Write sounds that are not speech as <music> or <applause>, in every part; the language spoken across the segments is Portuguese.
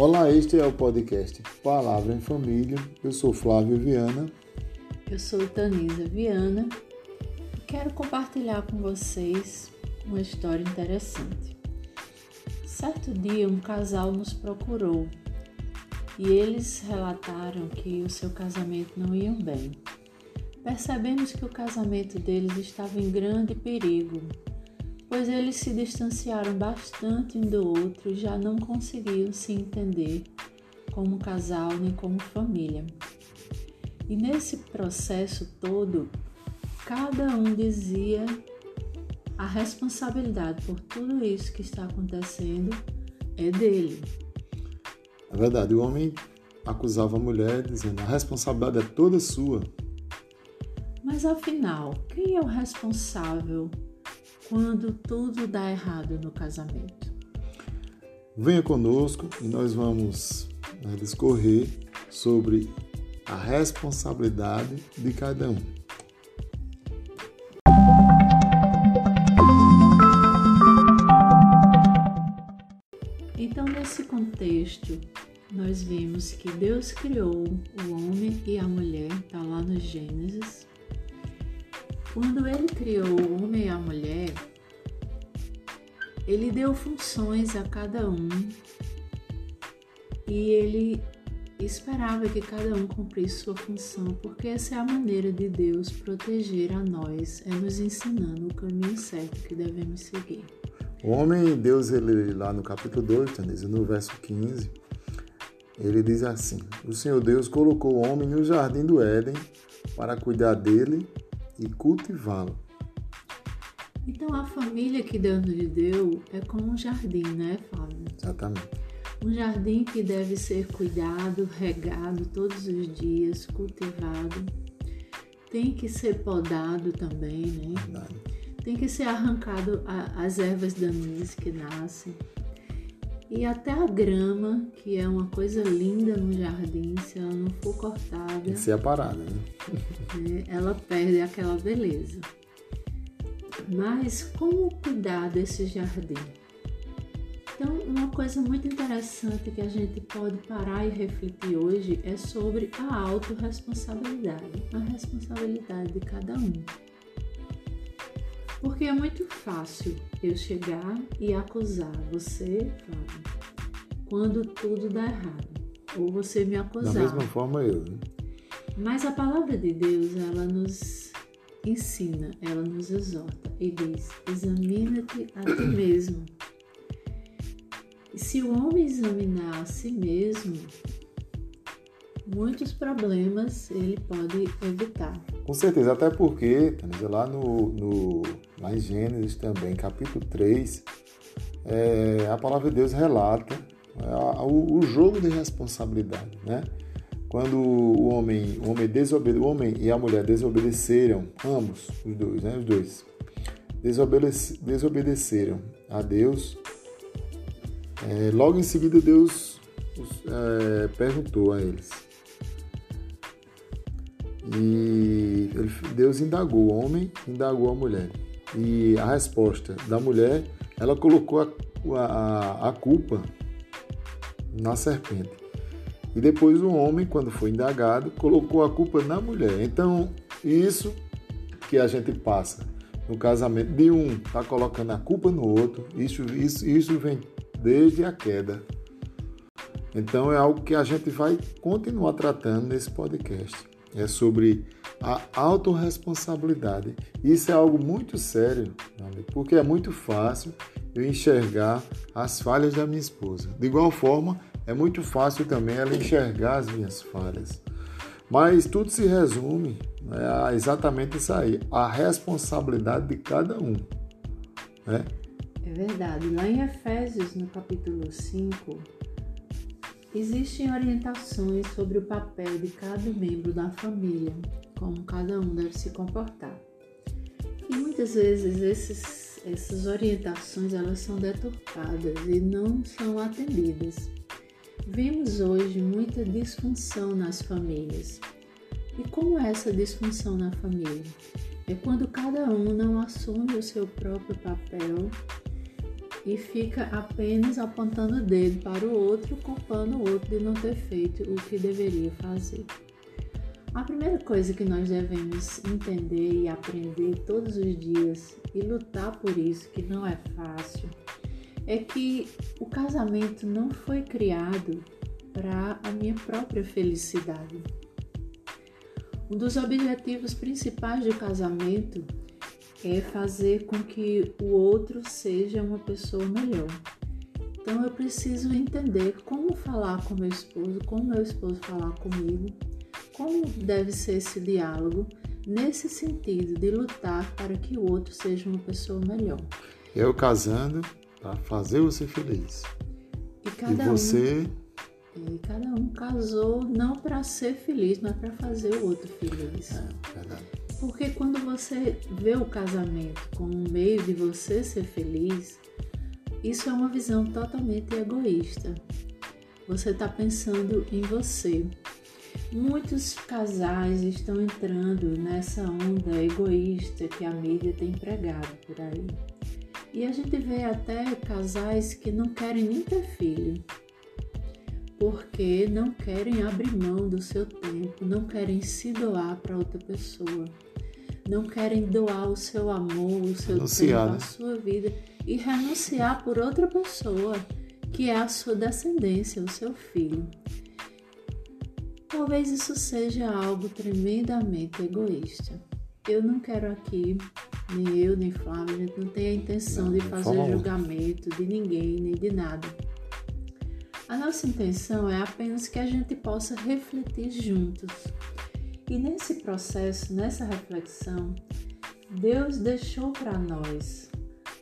Olá, este é o podcast Palavra em Família. Eu sou Flávio Viana. Eu sou Tanisa Viana. Quero compartilhar com vocês uma história interessante. Certo dia, um casal nos procurou e eles relataram que o seu casamento não ia bem. Percebemos que o casamento deles estava em grande perigo, pois eles se distanciaram bastante um do outro e já não conseguiam se entender como casal nem como família. E nesse processo todo, cada um dizia a responsabilidade por tudo isso que está acontecendo é dele. É verdade, o homem acusava a mulher dizendo a responsabilidade é toda sua. Mas afinal, quem é o responsável quando tudo dá errado no casamento? Venha conosco e nós vamos né, discorrer sobre a responsabilidade de cada um. Então, nesse contexto, nós vimos que Deus criou o homem e a mulher, está lá no Gênesis. Quando ele criou o homem e a mulher, ele deu funções a cada um e ele esperava que cada um cumprisse sua função, porque essa é a maneira de Deus proteger a nós, é nos ensinando o caminho certo que devemos seguir. O homem, Deus, ele lá no capítulo 2, no verso 15, ele diz assim: O Senhor Deus colocou o homem no jardim do Éden para cuidar dele e cultivá-lo. Então a família que Deus nos deu é como um jardim, né, Flávio? Exatamente. Um jardim que deve ser cuidado, regado todos os dias, cultivado. Tem que ser podado também, né? Verdade. Tem que ser arrancado as ervas daninhas que nascem. E até a grama, que é uma coisa linda no jardim, se ela não for cortada. Tem que ser aparada, né? né, ela perde aquela beleza. Mas como cuidar desse jardim? Então, uma coisa muito interessante que a gente pode parar e refletir hoje é sobre a autorresponsabilidade, a responsabilidade de cada um. Porque é muito fácil eu chegar e acusar você, Flávio, quando tudo dá errado. Ou você me acusar. Da mesma forma eu. Né? Mas a palavra de Deus, ela nos ensina, ela nos exorta e diz: examina-te a ti <coughs> mesmo. Se o homem examinar a si mesmo, muitos problemas ele pode evitar. Com certeza, até porque, lá no, no lá em Gênesis também, capítulo 3, é, a palavra de Deus relata é, o, o, jogo de responsabilidade, né? Quando o homem, o homem, desobede, o homem e a mulher desobedeceram, ambos, os dois, né? Os dois, desobedece, desobedeceram a Deus, é, logo em seguida Deus é, perguntou a eles, e Deus indagou o homem, indagou a mulher. E a resposta da mulher, ela colocou a, a, a culpa na serpente. E depois o homem, quando foi indagado, colocou a culpa na mulher. Então, isso que a gente passa no casamento de um está colocando a culpa no outro, isso, isso, isso vem desde a queda. Então é algo que a gente vai continuar tratando nesse podcast é sobre a autorresponsabilidade. Isso é algo muito sério, porque é muito fácil eu enxergar as falhas da minha esposa. De igual forma, é muito fácil também ela enxergar as minhas falhas. Mas tudo se resume né, a exatamente isso aí, a responsabilidade de cada um. Né? É verdade. Lá em Efésios, no capítulo 5, Existem orientações sobre o papel de cada membro da família, como cada um deve se comportar. E muitas vezes esses, essas orientações elas são deturpadas e não são atendidas. Vemos hoje muita disfunção nas famílias. E como é essa disfunção na família? É quando cada um não assume o seu próprio papel e fica apenas apontando o dedo para o outro, culpando o outro de não ter feito o que deveria fazer. A primeira coisa que nós devemos entender e aprender todos os dias e lutar por isso, que não é fácil, é que o casamento não foi criado para a minha própria felicidade. Um dos objetivos principais do casamento é fazer com que o outro seja uma pessoa melhor. Então eu preciso entender como falar com meu esposo, como meu esposo falar comigo, como deve ser esse diálogo nesse sentido de lutar para que o outro seja uma pessoa melhor. Eu casando para fazer você feliz. E, cada e você um, e cada um casou não para ser feliz, mas para fazer o outro feliz. É, verdade. Porque quando você vê o casamento como um meio de você ser feliz, isso é uma visão totalmente egoísta. Você está pensando em você. Muitos casais estão entrando nessa onda egoísta que a mídia tem pregado por aí. E a gente vê até casais que não querem nem ter filho, porque não querem abrir mão do seu tempo, não querem se doar para outra pessoa não querem doar o seu amor, o seu renunciar, tempo, né? a sua vida e renunciar por outra pessoa, que é a sua descendência, o seu filho. Talvez isso seja algo tremendamente egoísta. Eu não quero aqui, nem eu, nem Flávio, a gente não tem a intenção não, de fazer julgamento de ninguém, nem de nada. A nossa intenção é apenas que a gente possa refletir juntos e nesse processo, nessa reflexão, Deus deixou para nós,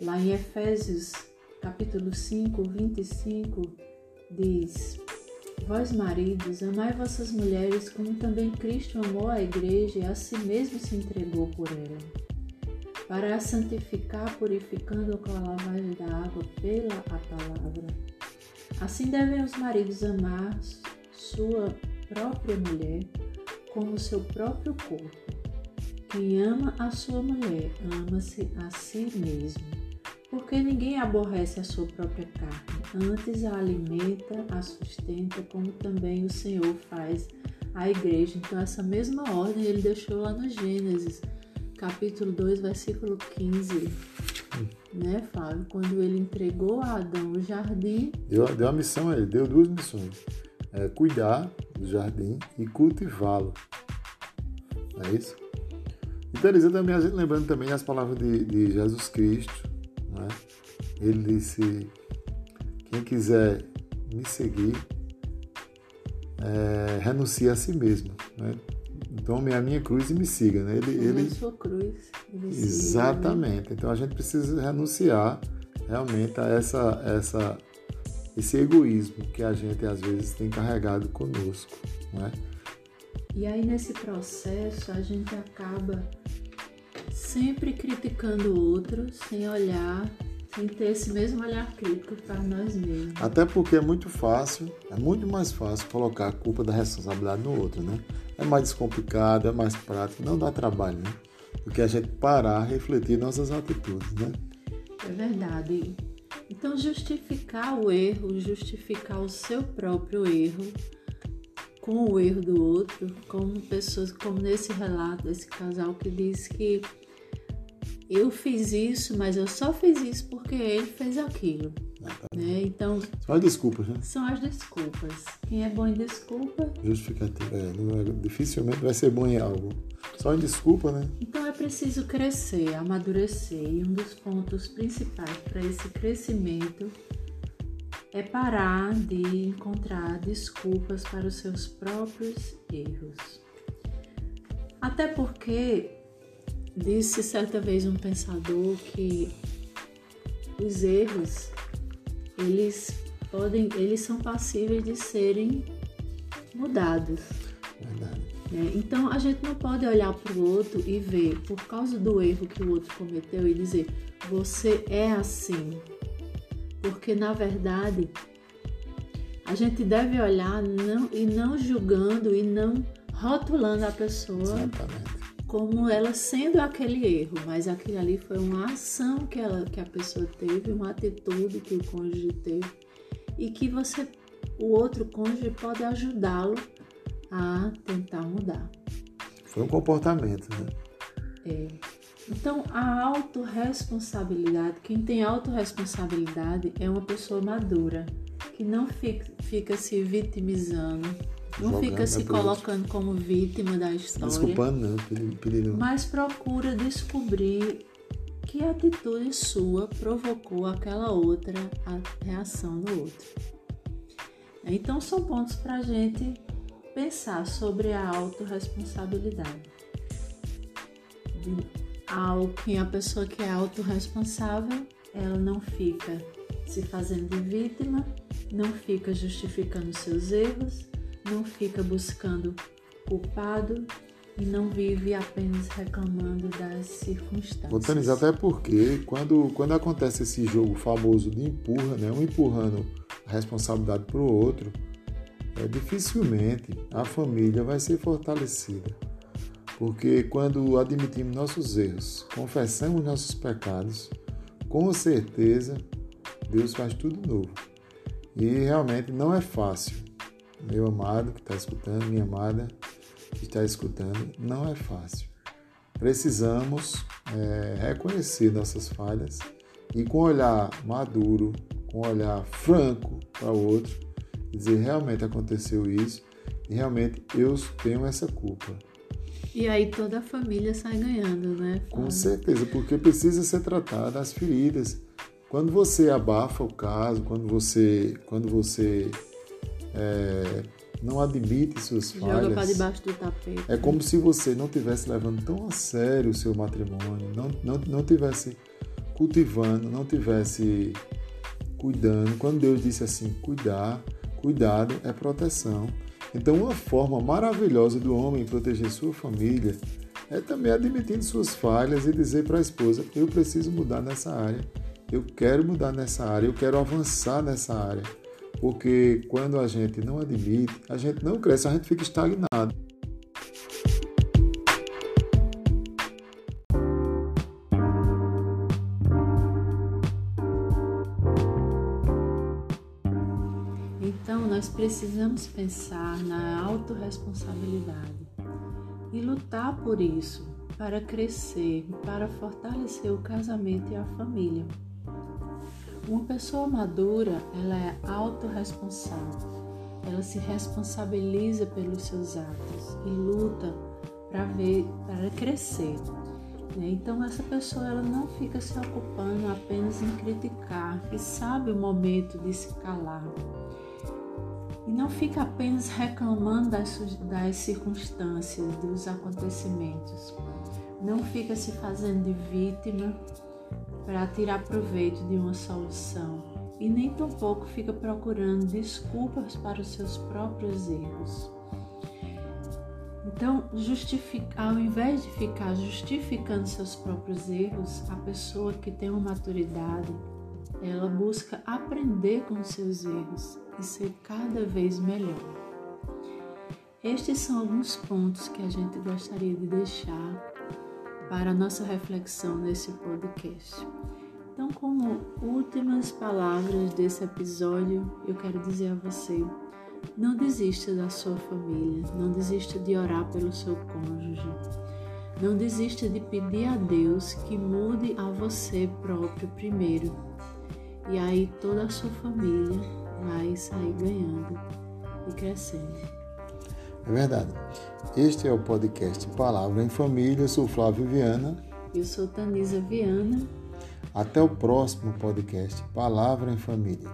lá em Efésios capítulo 5, 25, diz: Vós maridos, amai vossas mulheres como também Cristo amou a igreja e a si mesmo se entregou por ela, para a santificar, purificando com a lavagem da água pela a palavra. Assim devem os maridos amar sua própria mulher como seu próprio corpo. Quem ama a sua mulher, ama-se a si mesmo. Porque ninguém aborrece a sua própria carne, antes a alimenta, a sustenta, como também o Senhor faz a igreja. Então, essa mesma ordem ele deixou lá no Gênesis, capítulo 2, versículo 15. Né, Fábio? Quando ele entregou a Adão o jardim. Deu, deu a missão a ele, deu duas missões: é, cuidar do jardim e cultivá-lo. É isso? Interessante também a gente lembrando também as palavras de, de Jesus Cristo. Né? Ele disse: Quem quiser me seguir, é, renuncie a si mesmo. Né? Tome a minha cruz e me siga. Né? Ele, ele... A sua cruz. Exatamente. Então a gente precisa renunciar realmente a essa, essa esse egoísmo que a gente às vezes tem carregado conosco, não é? E aí nesse processo a gente acaba sempre criticando o outro, sem olhar, sem ter esse mesmo olhar crítico para nós mesmos. Até porque é muito fácil, é muito mais fácil colocar a culpa da responsabilidade no outro, né? É mais descomplicado, é mais prático, não dá trabalho, né? Do que a gente parar, refletir nossas atitudes, né? É verdade. Então, justificar o erro, justificar o seu próprio erro com o erro do outro, como pessoas, como nesse relato desse casal que diz que eu fiz isso, mas eu só fiz isso porque ele fez aquilo. Né? Então, são as desculpas, né? São as desculpas. Quem é bom em desculpa. Justificativa. É, é, dificilmente vai ser bom em algo. Só em desculpa, né? Então é preciso crescer, amadurecer. E um dos pontos principais para esse crescimento é parar de encontrar desculpas para os seus próprios erros. Até porque disse certa vez um pensador que os erros eles podem, eles são passíveis de serem mudados. Verdade. É, então a gente não pode olhar para o outro e ver por causa do erro que o outro cometeu e dizer você é assim, porque na verdade a gente deve olhar não, e não julgando e não rotulando a pessoa Exatamente como ela sendo aquele erro, mas aquilo ali foi uma ação que, ela, que a pessoa teve, uma atitude que o cônjuge teve e que você, o outro cônjuge pode ajudá-lo a tentar mudar. Foi um comportamento, né? É. Então, a autorresponsabilidade, quem tem autorresponsabilidade é uma pessoa madura, que não fica, fica se vitimizando, não Jogando fica se colocando como vítima da história. Desculpando, não, pedindo. Mas procura descobrir que atitude sua provocou aquela outra reação do outro. Então, são pontos para a gente pensar sobre a autorresponsabilidade. Ao que a pessoa que é autorresponsável, ela não fica se fazendo vítima, não fica justificando seus erros, não fica buscando culpado e não vive apenas reclamando das circunstâncias. Botanis, até porque quando, quando acontece esse jogo famoso de empurra, né, um empurrando a responsabilidade para o outro, é, dificilmente a família vai ser fortalecida. Porque quando admitimos nossos erros, confessamos nossos pecados, com certeza Deus faz tudo novo. E realmente não é fácil. Meu amado que está escutando, minha amada que está escutando, não é fácil. Precisamos é, reconhecer nossas falhas e com um olhar maduro, com um olhar franco para o outro, dizer realmente aconteceu isso e realmente eu tenho essa culpa. E aí toda a família sai ganhando, né? Com certeza, porque precisa ser tratada as feridas. Quando você abafa o caso, quando você, quando você é, não admite suas falhas. Joga para debaixo do tapete. É como se você não tivesse levando tão a sério o seu matrimônio, não, não, não tivesse cultivando, não tivesse cuidando. Quando Deus disse assim, cuidar, cuidado é proteção. Então, uma forma maravilhosa do homem proteger sua família é também admitindo suas falhas e dizer para a esposa: eu preciso mudar nessa área, eu quero mudar nessa área, eu quero avançar nessa área. Porque quando a gente não admite, a gente não cresce, a gente fica estagnado. Precisamos pensar na autorresponsabilidade e lutar por isso para crescer para fortalecer o casamento e a família. Uma pessoa madura, ela é autorresponsável. Ela se responsabiliza pelos seus atos e luta para ver, para crescer. Né? Então essa pessoa ela não fica se ocupando apenas em criticar e sabe o momento de se calar e não fica apenas reclamando das, das circunstâncias, dos acontecimentos. Não fica se fazendo de vítima para tirar proveito de uma solução e nem tampouco fica procurando desculpas para os seus próprios erros. Então, ao invés de ficar justificando seus próprios erros, a pessoa que tem uma maturidade, ela busca aprender com seus erros e ser cada vez melhor. Estes são alguns pontos que a gente gostaria de deixar para a nossa reflexão nesse podcast. Então, como últimas palavras desse episódio, eu quero dizer a você: não desista da sua família, não desista de orar pelo seu cônjuge, não desista de pedir a Deus que mude a você próprio primeiro. E aí toda a sua família vai sair ganhando e crescendo. É verdade. Este é o podcast Palavra em Família. Eu sou Flávio Viana. Eu sou Tanisa Viana. Até o próximo podcast Palavra em Família.